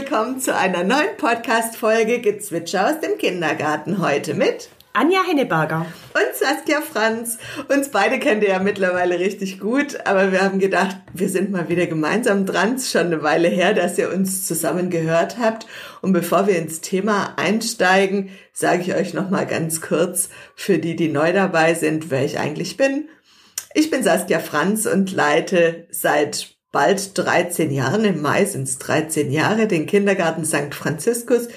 Willkommen zu einer neuen Podcast-Folge Gezwitscher aus dem Kindergarten. Heute mit Anja Henneberger und Saskia Franz. Uns beide kennt ihr ja mittlerweile richtig gut, aber wir haben gedacht, wir sind mal wieder gemeinsam dran. Es ist schon eine Weile her, dass ihr uns zusammen gehört habt. Und bevor wir ins Thema einsteigen, sage ich euch noch mal ganz kurz für die, die neu dabei sind, wer ich eigentlich bin. Ich bin Saskia Franz und leite seit bald 13 Jahren, im Mai sind es 13 Jahre, den Kindergarten St. Franziskus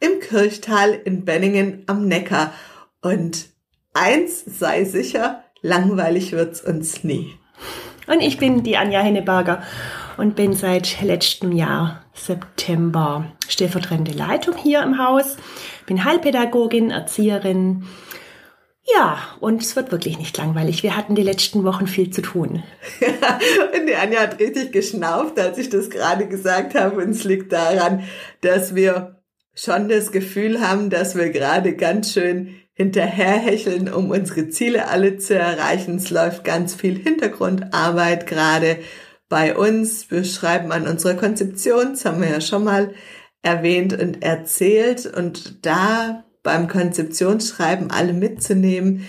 im Kirchtal in Benningen am Neckar. Und eins sei sicher, langweilig wird's uns nie. Und ich bin die Anja Henneberger und bin seit letztem Jahr September stellvertretende Leitung hier im Haus. Bin Heilpädagogin, Erzieherin. Ja, und es wird wirklich nicht langweilig. Wir hatten die letzten Wochen viel zu tun. und die Anja hat richtig geschnauft, als ich das gerade gesagt habe. Und es liegt daran, dass wir schon das Gefühl haben, dass wir gerade ganz schön hinterherhecheln, um unsere Ziele alle zu erreichen. Es läuft ganz viel Hintergrundarbeit gerade bei uns. Wir schreiben an unserer Konzeption, das haben wir ja schon mal erwähnt und erzählt. Und da beim Konzeptionsschreiben alle mitzunehmen,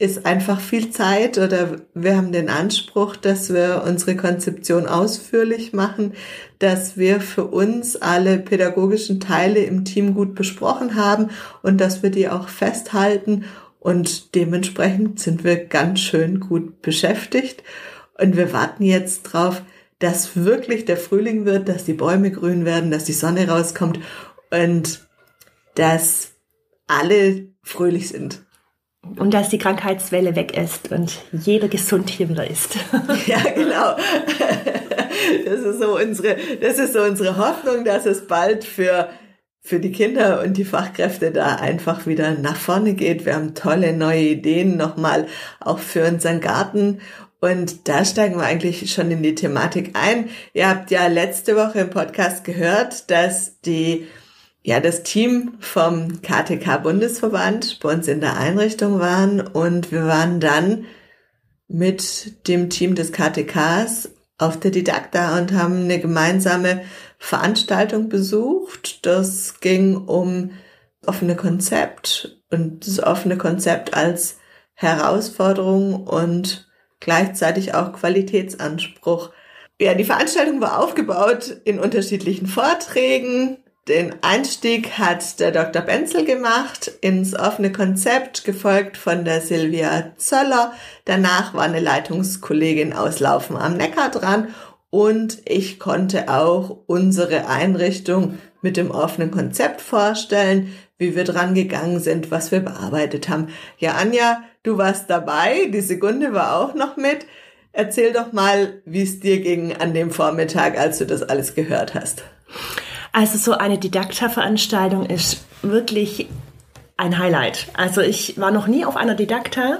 ist einfach viel Zeit oder wir haben den Anspruch, dass wir unsere Konzeption ausführlich machen, dass wir für uns alle pädagogischen Teile im Team gut besprochen haben und dass wir die auch festhalten. Und dementsprechend sind wir ganz schön gut beschäftigt. Und wir warten jetzt drauf, dass wirklich der Frühling wird, dass die Bäume grün werden, dass die Sonne rauskommt und dass alle fröhlich sind. Und dass die Krankheitswelle weg ist und jeder gesund hier wieder ist. ja, genau. Das ist so unsere, das ist so unsere Hoffnung, dass es bald für, für die Kinder und die Fachkräfte da einfach wieder nach vorne geht. Wir haben tolle neue Ideen nochmal auch für unseren Garten. Und da steigen wir eigentlich schon in die Thematik ein. Ihr habt ja letzte Woche im Podcast gehört, dass die ja, das Team vom KTK Bundesverband bei uns in der Einrichtung waren und wir waren dann mit dem Team des KTKs auf der Didakta und haben eine gemeinsame Veranstaltung besucht. Das ging um offene Konzept und das offene Konzept als Herausforderung und gleichzeitig auch Qualitätsanspruch. Ja, die Veranstaltung war aufgebaut in unterschiedlichen Vorträgen, den Einstieg hat der Dr. Benzel gemacht ins offene Konzept, gefolgt von der Silvia Zöller. Danach war eine Leitungskollegin aus Laufen am Neckar dran und ich konnte auch unsere Einrichtung mit dem offenen Konzept vorstellen, wie wir dran gegangen sind, was wir bearbeitet haben. Ja, Anja, du warst dabei, die Sekunde war auch noch mit. Erzähl doch mal, wie es dir ging an dem Vormittag, als du das alles gehört hast. Also so eine Didakta-Veranstaltung ist wirklich ein Highlight. Also ich war noch nie auf einer Didakta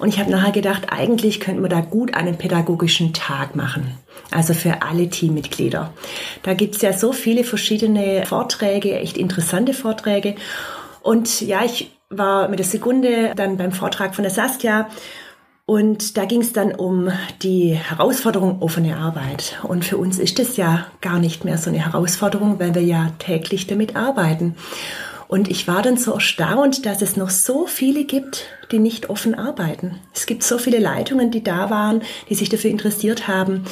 und ich habe nachher gedacht, eigentlich könnten wir da gut einen pädagogischen Tag machen. Also für alle Teammitglieder. Da gibt's ja so viele verschiedene Vorträge, echt interessante Vorträge. Und ja, ich war mit der Sekunde dann beim Vortrag von der Saskia und da ging es dann um die Herausforderung offene Arbeit. Und für uns ist das ja gar nicht mehr so eine Herausforderung, weil wir ja täglich damit arbeiten. Und ich war dann so erstaunt, dass es noch so viele gibt, die nicht offen arbeiten. Es gibt so viele Leitungen, die da waren, die sich dafür interessiert haben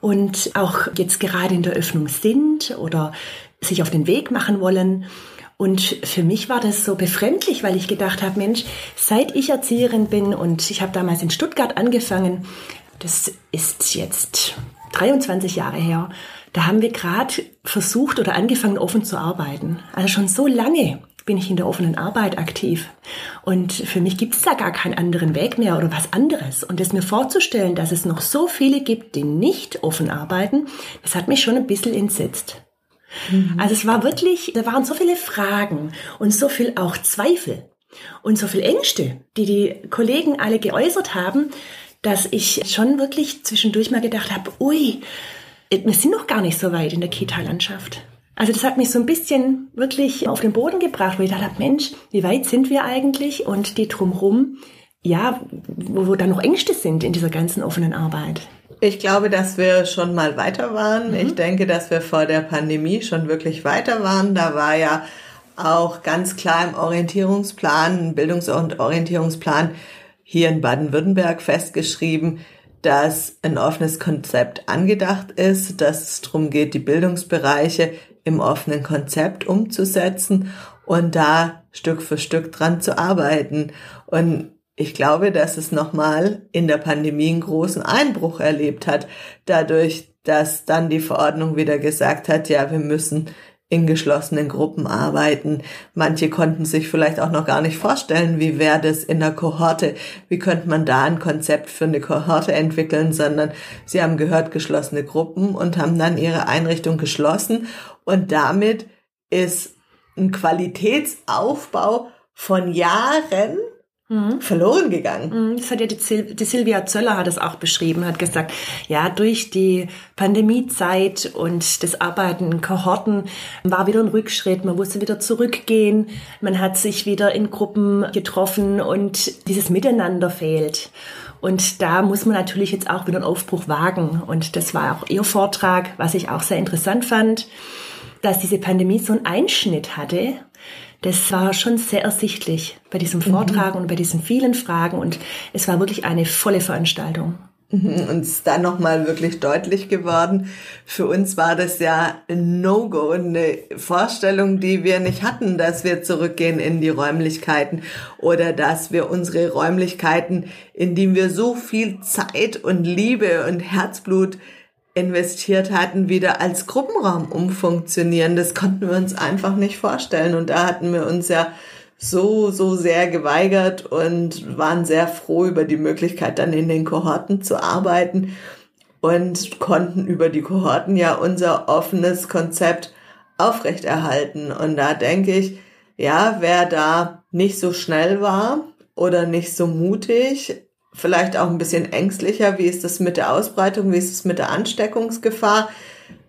und auch jetzt gerade in der Öffnung sind oder sich auf den Weg machen wollen. Und für mich war das so befremdlich, weil ich gedacht habe, Mensch, seit ich Erzieherin bin und ich habe damals in Stuttgart angefangen, das ist jetzt 23 Jahre her, da haben wir gerade versucht oder angefangen, offen zu arbeiten. Also schon so lange bin ich in der offenen Arbeit aktiv. Und für mich gibt es da gar keinen anderen Weg mehr oder was anderes. Und es mir vorzustellen, dass es noch so viele gibt, die nicht offen arbeiten, das hat mich schon ein bisschen entsetzt. Mhm. Also es war wirklich, da waren so viele Fragen und so viel auch Zweifel und so viel Ängste, die die Kollegen alle geäußert haben, dass ich schon wirklich zwischendurch mal gedacht habe, ui, wir sind noch gar nicht so weit in der Kita-Landschaft. Also das hat mich so ein bisschen wirklich auf den Boden gebracht, wo ich dachte, Mensch, wie weit sind wir eigentlich? Und die drumherum, ja, wo, wo da noch Ängste sind in dieser ganzen offenen Arbeit. Ich glaube, dass wir schon mal weiter waren. Mhm. Ich denke, dass wir vor der Pandemie schon wirklich weiter waren. Da war ja auch ganz klar im Orientierungsplan, Bildungs- und Orientierungsplan hier in Baden-Württemberg festgeschrieben, dass ein offenes Konzept angedacht ist, dass es darum geht, die Bildungsbereiche im offenen Konzept umzusetzen und da Stück für Stück dran zu arbeiten. Und ich glaube, dass es nochmal in der Pandemie einen großen Einbruch erlebt hat, dadurch, dass dann die Verordnung wieder gesagt hat, ja, wir müssen in geschlossenen Gruppen arbeiten. Manche konnten sich vielleicht auch noch gar nicht vorstellen, wie wäre das in der Kohorte, wie könnte man da ein Konzept für eine Kohorte entwickeln, sondern sie haben gehört geschlossene Gruppen und haben dann ihre Einrichtung geschlossen und damit ist ein Qualitätsaufbau von Jahren mhm. verloren gegangen. Mhm. Das hat ja die, Sil die Silvia Zöller hat es auch beschrieben, hat gesagt, ja, durch die Pandemiezeit und das Arbeiten in Kohorten war wieder ein Rückschritt, man musste wieder zurückgehen, man hat sich wieder in Gruppen getroffen und dieses Miteinander fehlt. Und da muss man natürlich jetzt auch wieder einen Aufbruch wagen. Und das war auch ihr Vortrag, was ich auch sehr interessant fand, dass diese Pandemie so einen Einschnitt hatte das war schon sehr ersichtlich bei diesem mhm. Vortrag mhm. und bei diesen vielen Fragen und es war wirklich eine volle Veranstaltung. Mhm. Und es ist dann nochmal wirklich deutlich geworden. Für uns war das ja ein No-Go, eine Vorstellung, die wir nicht hatten, dass wir zurückgehen in die Räumlichkeiten oder dass wir unsere Räumlichkeiten, in denen wir so viel Zeit und Liebe und Herzblut investiert hatten, wieder als Gruppenraum umfunktionieren. Das konnten wir uns einfach nicht vorstellen. Und da hatten wir uns ja so, so sehr geweigert und waren sehr froh über die Möglichkeit, dann in den Kohorten zu arbeiten und konnten über die Kohorten ja unser offenes Konzept aufrechterhalten. Und da denke ich, ja, wer da nicht so schnell war oder nicht so mutig, vielleicht auch ein bisschen ängstlicher, wie ist das mit der Ausbreitung, wie ist es mit der Ansteckungsgefahr,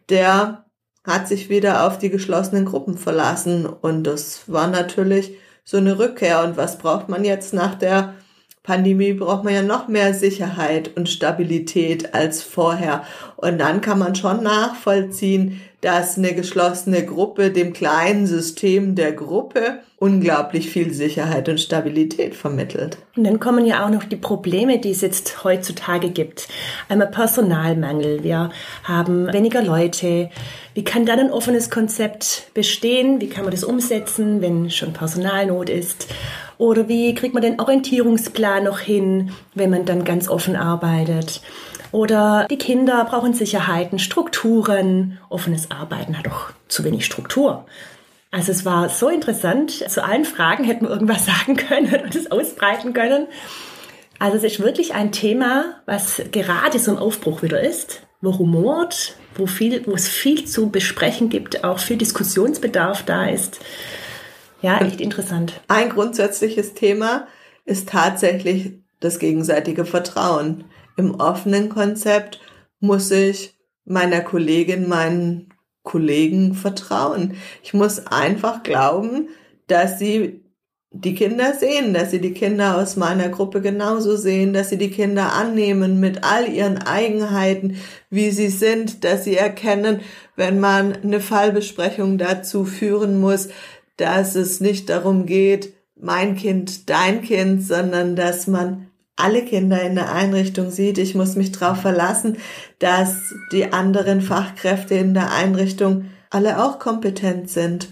der hat sich wieder auf die geschlossenen Gruppen verlassen und das war natürlich so eine Rückkehr. Und was braucht man jetzt nach der Pandemie? Braucht man ja noch mehr Sicherheit und Stabilität als vorher. Und dann kann man schon nachvollziehen, dass eine geschlossene Gruppe dem kleinen System der Gruppe unglaublich viel Sicherheit und Stabilität vermittelt. Und dann kommen ja auch noch die Probleme, die es jetzt heutzutage gibt. Einmal Personalmangel. Wir haben weniger Leute. Wie kann dann ein offenes Konzept bestehen? Wie kann man das umsetzen, wenn schon Personalnot ist? Oder wie kriegt man den Orientierungsplan noch hin, wenn man dann ganz offen arbeitet? Oder die Kinder brauchen Sicherheiten, Strukturen. Offenes Arbeiten hat doch zu wenig Struktur. Also es war so interessant. Zu allen Fragen hätten wir irgendwas sagen können und es ausbreiten können. Also es ist wirklich ein Thema, was gerade so ein Aufbruch wieder ist, wo rumort, wo, viel, wo es viel zu besprechen gibt, auch viel Diskussionsbedarf da ist. Ja, echt interessant. Ein grundsätzliches Thema ist tatsächlich das gegenseitige Vertrauen im offenen Konzept muss ich meiner Kollegin, meinen Kollegen vertrauen. Ich muss einfach glauben, dass sie die Kinder sehen, dass sie die Kinder aus meiner Gruppe genauso sehen, dass sie die Kinder annehmen mit all ihren Eigenheiten, wie sie sind, dass sie erkennen, wenn man eine Fallbesprechung dazu führen muss, dass es nicht darum geht, mein Kind, dein Kind, sondern dass man alle Kinder in der Einrichtung sieht. Ich muss mich darauf verlassen, dass die anderen Fachkräfte in der Einrichtung alle auch kompetent sind,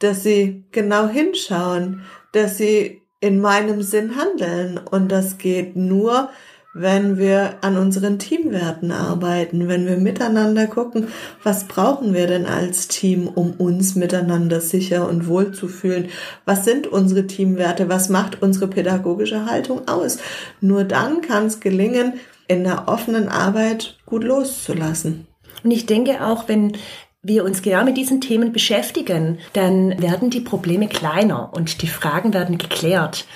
dass sie genau hinschauen, dass sie in meinem Sinn handeln. Und das geht nur, wenn wir an unseren Teamwerten arbeiten, wenn wir miteinander gucken, was brauchen wir denn als Team, um uns miteinander sicher und wohl zu fühlen? Was sind unsere Teamwerte? Was macht unsere pädagogische Haltung aus? Nur dann kann es gelingen, in der offenen Arbeit gut loszulassen. Und ich denke auch, wenn wir uns genau mit diesen Themen beschäftigen, dann werden die Probleme kleiner und die Fragen werden geklärt.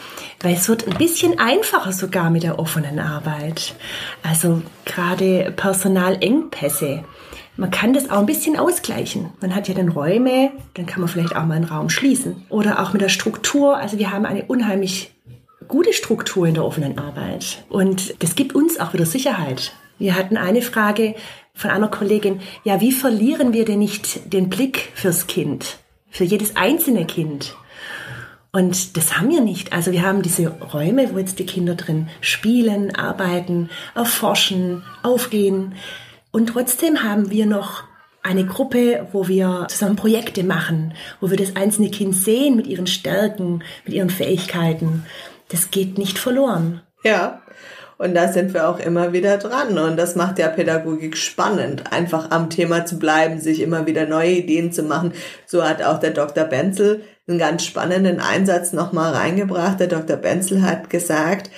Weil es wird ein bisschen einfacher sogar mit der offenen Arbeit. Also gerade Personalengpässe. Man kann das auch ein bisschen ausgleichen. Man hat ja dann Räume, dann kann man vielleicht auch mal einen Raum schließen. Oder auch mit der Struktur. Also wir haben eine unheimlich gute Struktur in der offenen Arbeit. Und das gibt uns auch wieder Sicherheit. Wir hatten eine Frage von einer Kollegin, ja, wie verlieren wir denn nicht den Blick fürs Kind, für jedes einzelne Kind? Und das haben wir nicht. Also wir haben diese Räume, wo jetzt die Kinder drin spielen, arbeiten, erforschen, aufgehen. Und trotzdem haben wir noch eine Gruppe, wo wir zusammen Projekte machen, wo wir das einzelne Kind sehen mit ihren Stärken, mit ihren Fähigkeiten. Das geht nicht verloren. Ja. Und da sind wir auch immer wieder dran. Und das macht ja Pädagogik spannend, einfach am Thema zu bleiben, sich immer wieder neue Ideen zu machen. So hat auch der Dr. Benzel einen ganz spannenden Einsatz nochmal reingebracht. Der Dr. Benzel hat gesagt,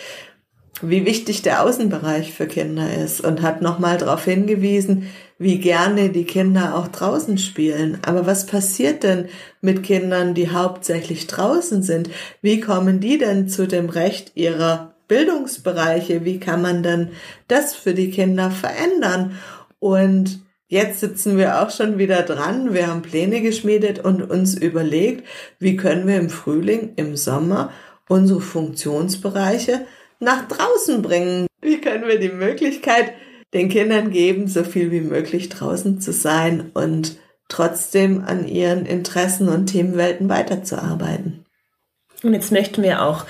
wie wichtig der Außenbereich für Kinder ist und hat nochmal darauf hingewiesen, wie gerne die Kinder auch draußen spielen. Aber was passiert denn mit Kindern, die hauptsächlich draußen sind? Wie kommen die denn zu dem Recht ihrer Bildungsbereiche? Wie kann man denn das für die Kinder verändern? Und Jetzt sitzen wir auch schon wieder dran. Wir haben Pläne geschmiedet und uns überlegt, wie können wir im Frühling, im Sommer unsere Funktionsbereiche nach draußen bringen. Wie können wir die Möglichkeit den Kindern geben, so viel wie möglich draußen zu sein und trotzdem an ihren Interessen und Themenwelten weiterzuarbeiten. Und jetzt möchten wir auch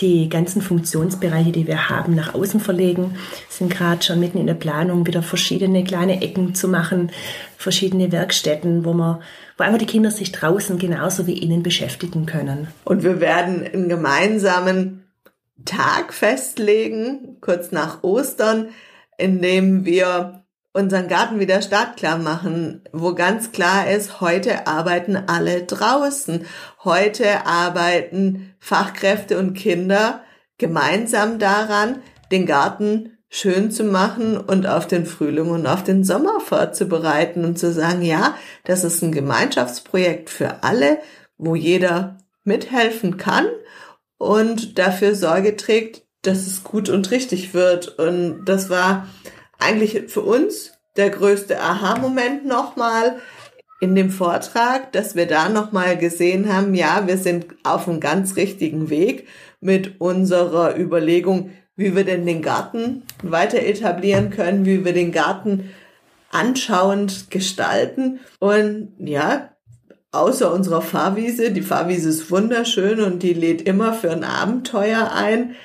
die ganzen Funktionsbereiche, die wir haben, nach außen verlegen. Sind gerade schon mitten in der Planung, wieder verschiedene kleine Ecken zu machen, verschiedene Werkstätten, wo man, wo einfach die Kinder sich draußen genauso wie innen beschäftigen können. Und wir werden einen gemeinsamen Tag festlegen, kurz nach Ostern, in dem wir unseren Garten wieder startklar machen, wo ganz klar ist, heute arbeiten alle draußen. Heute arbeiten Fachkräfte und Kinder gemeinsam daran, den Garten schön zu machen und auf den Frühling und auf den Sommer vorzubereiten und zu sagen, ja, das ist ein Gemeinschaftsprojekt für alle, wo jeder mithelfen kann und dafür Sorge trägt, dass es gut und richtig wird. Und das war eigentlich für uns der größte Aha-Moment nochmal in dem Vortrag, dass wir da nochmal gesehen haben, ja, wir sind auf einem ganz richtigen Weg mit unserer Überlegung, wie wir denn den Garten weiter etablieren können, wie wir den Garten anschauend gestalten. Und ja, außer unserer Fahrwiese, die Fahrwiese ist wunderschön und die lädt immer für ein Abenteuer ein.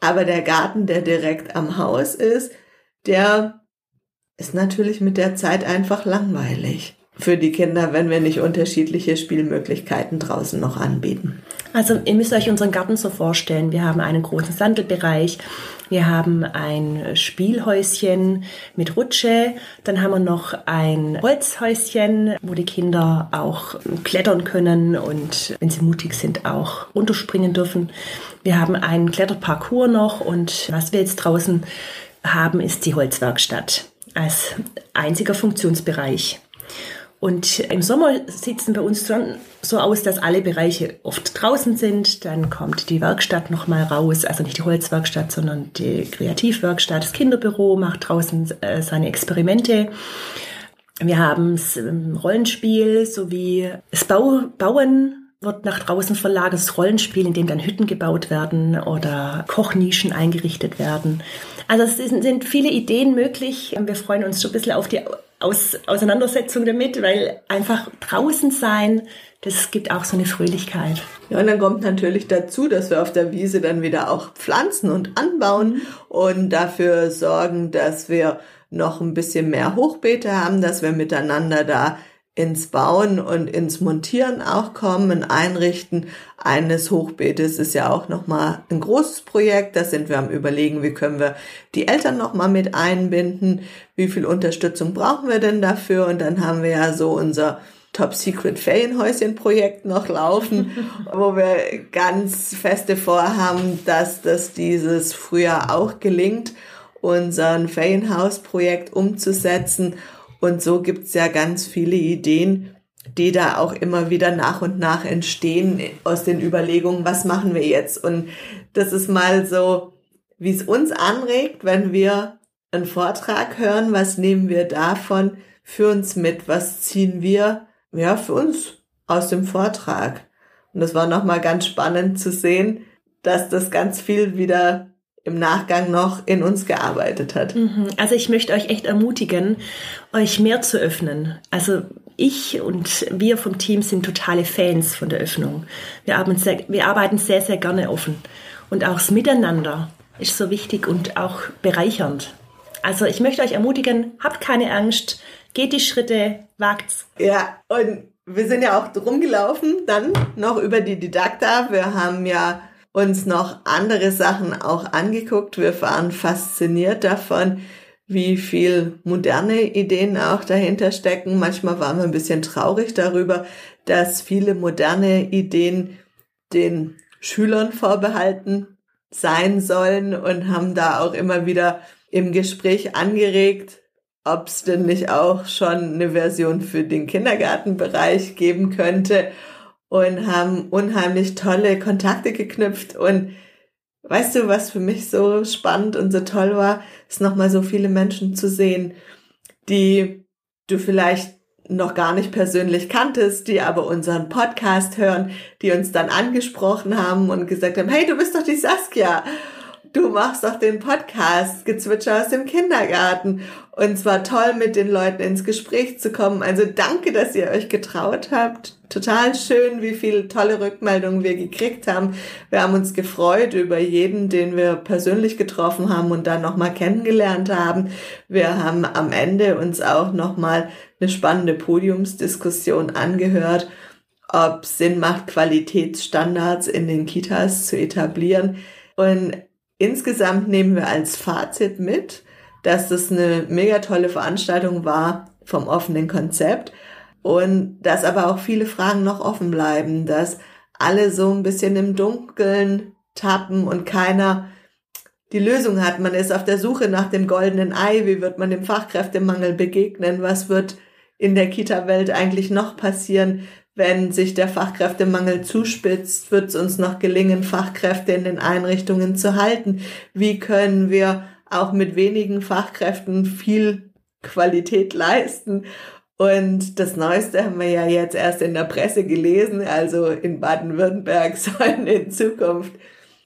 Aber der Garten, der direkt am Haus ist, der ist natürlich mit der Zeit einfach langweilig für die Kinder, wenn wir nicht unterschiedliche Spielmöglichkeiten draußen noch anbieten. Also ihr müsst euch unseren Garten so vorstellen. Wir haben einen großen Sandelbereich, wir haben ein Spielhäuschen mit Rutsche, dann haben wir noch ein Holzhäuschen, wo die Kinder auch klettern können und wenn sie mutig sind auch runterspringen dürfen. Wir haben einen Kletterparcours noch und was wir jetzt draußen haben, ist die Holzwerkstatt als einziger Funktionsbereich. Und im Sommer sieht es bei uns schon so aus, dass alle Bereiche oft draußen sind. Dann kommt die Werkstatt nochmal raus, also nicht die Holzwerkstatt, sondern die Kreativwerkstatt. Das Kinderbüro macht draußen äh, seine Experimente. Wir haben das Rollenspiel sowie das Bau, Bauen wird nach draußen verlagert, das Rollenspiel, in dem dann Hütten gebaut werden oder Kochnischen eingerichtet werden. Also es sind viele Ideen möglich. Wir freuen uns schon ein bisschen auf die Aus Auseinandersetzung damit, weil einfach draußen sein, das gibt auch so eine Fröhlichkeit. Ja, und dann kommt natürlich dazu, dass wir auf der Wiese dann wieder auch pflanzen und anbauen und dafür sorgen, dass wir noch ein bisschen mehr Hochbeete haben, dass wir miteinander da ins Bauen und ins Montieren auch kommen, Einrichten eines Hochbeetes. Ist ja auch nochmal ein großes Projekt. Da sind wir am überlegen, wie können wir die Eltern nochmal mit einbinden, wie viel Unterstützung brauchen wir denn dafür? Und dann haben wir ja so unser Top Secret Ferienhäuschen Projekt noch laufen, wo wir ganz feste vorhaben, dass das dieses Frühjahr auch gelingt, unseren Ferienhausprojekt umzusetzen und so gibt's ja ganz viele Ideen, die da auch immer wieder nach und nach entstehen aus den Überlegungen, was machen wir jetzt? Und das ist mal so, wie es uns anregt, wenn wir einen Vortrag hören, was nehmen wir davon für uns mit? Was ziehen wir, ja, für uns aus dem Vortrag? Und das war nochmal ganz spannend zu sehen, dass das ganz viel wieder im Nachgang noch in uns gearbeitet hat. Mhm. Also ich möchte euch echt ermutigen, euch mehr zu öffnen. Also ich und wir vom Team sind totale Fans von der Öffnung. Wir arbeiten sehr, wir arbeiten sehr, sehr gerne offen. Und auch das Miteinander ist so wichtig und auch bereichernd. Also ich möchte euch ermutigen, habt keine Angst, geht die Schritte, wagt's. Ja, und wir sind ja auch rumgelaufen, dann noch über die Didakta. Wir haben ja uns noch andere Sachen auch angeguckt. Wir waren fasziniert davon, wie viel moderne Ideen auch dahinter stecken. Manchmal waren wir ein bisschen traurig darüber, dass viele moderne Ideen den Schülern vorbehalten sein sollen und haben da auch immer wieder im Gespräch angeregt, ob es denn nicht auch schon eine Version für den Kindergartenbereich geben könnte und haben unheimlich tolle Kontakte geknüpft. Und weißt du, was für mich so spannend und so toll war, ist nochmal so viele Menschen zu sehen, die du vielleicht noch gar nicht persönlich kanntest, die aber unseren Podcast hören, die uns dann angesprochen haben und gesagt haben, hey, du bist doch die Saskia du machst doch den Podcast Gezwitscher aus dem Kindergarten. Und zwar toll, mit den Leuten ins Gespräch zu kommen. Also danke, dass ihr euch getraut habt. Total schön, wie viele tolle Rückmeldungen wir gekriegt haben. Wir haben uns gefreut über jeden, den wir persönlich getroffen haben und dann nochmal kennengelernt haben. Wir haben am Ende uns auch nochmal eine spannende Podiumsdiskussion angehört ob Sinn macht, Qualitätsstandards in den Kitas zu etablieren. Und Insgesamt nehmen wir als Fazit mit, dass das eine mega tolle Veranstaltung war vom offenen Konzept und dass aber auch viele Fragen noch offen bleiben, dass alle so ein bisschen im Dunkeln tappen und keiner die Lösung hat. Man ist auf der Suche nach dem goldenen Ei. Wie wird man dem Fachkräftemangel begegnen? Was wird in der Kita-Welt eigentlich noch passieren? Wenn sich der Fachkräftemangel zuspitzt, wird es uns noch gelingen, Fachkräfte in den Einrichtungen zu halten? Wie können wir auch mit wenigen Fachkräften viel Qualität leisten? Und das Neueste haben wir ja jetzt erst in der Presse gelesen. Also in Baden-Württemberg sollen in Zukunft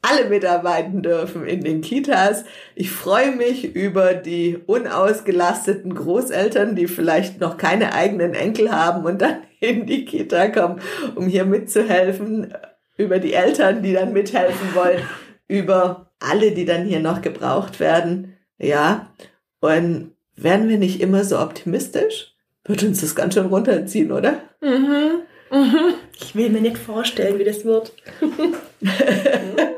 alle mitarbeiten dürfen in den Kitas. Ich freue mich über die unausgelasteten Großeltern, die vielleicht noch keine eigenen Enkel haben und dann in die Kita kommen, um hier mitzuhelfen, über die Eltern, die dann mithelfen wollen, über alle, die dann hier noch gebraucht werden. Ja, und werden wir nicht immer so optimistisch? Wird uns das ganz schön runterziehen, oder? Mhm. Mhm. Ich will mir nicht vorstellen, wie das wird.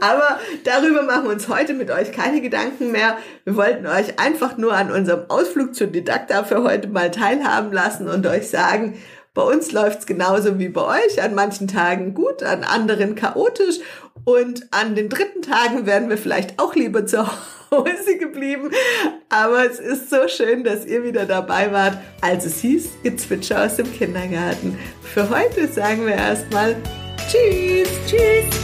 Aber darüber machen wir uns heute mit euch keine Gedanken mehr. Wir wollten euch einfach nur an unserem Ausflug zur Didakta für heute mal teilhaben lassen und euch sagen, bei uns läuft's genauso wie bei euch. An manchen Tagen gut, an anderen chaotisch. Und an den dritten Tagen wären wir vielleicht auch lieber zu Hause geblieben. Aber es ist so schön, dass ihr wieder dabei wart, als es hieß Gezwitscher aus dem Kindergarten. Für heute sagen wir erstmal Tschüss. Tschüss.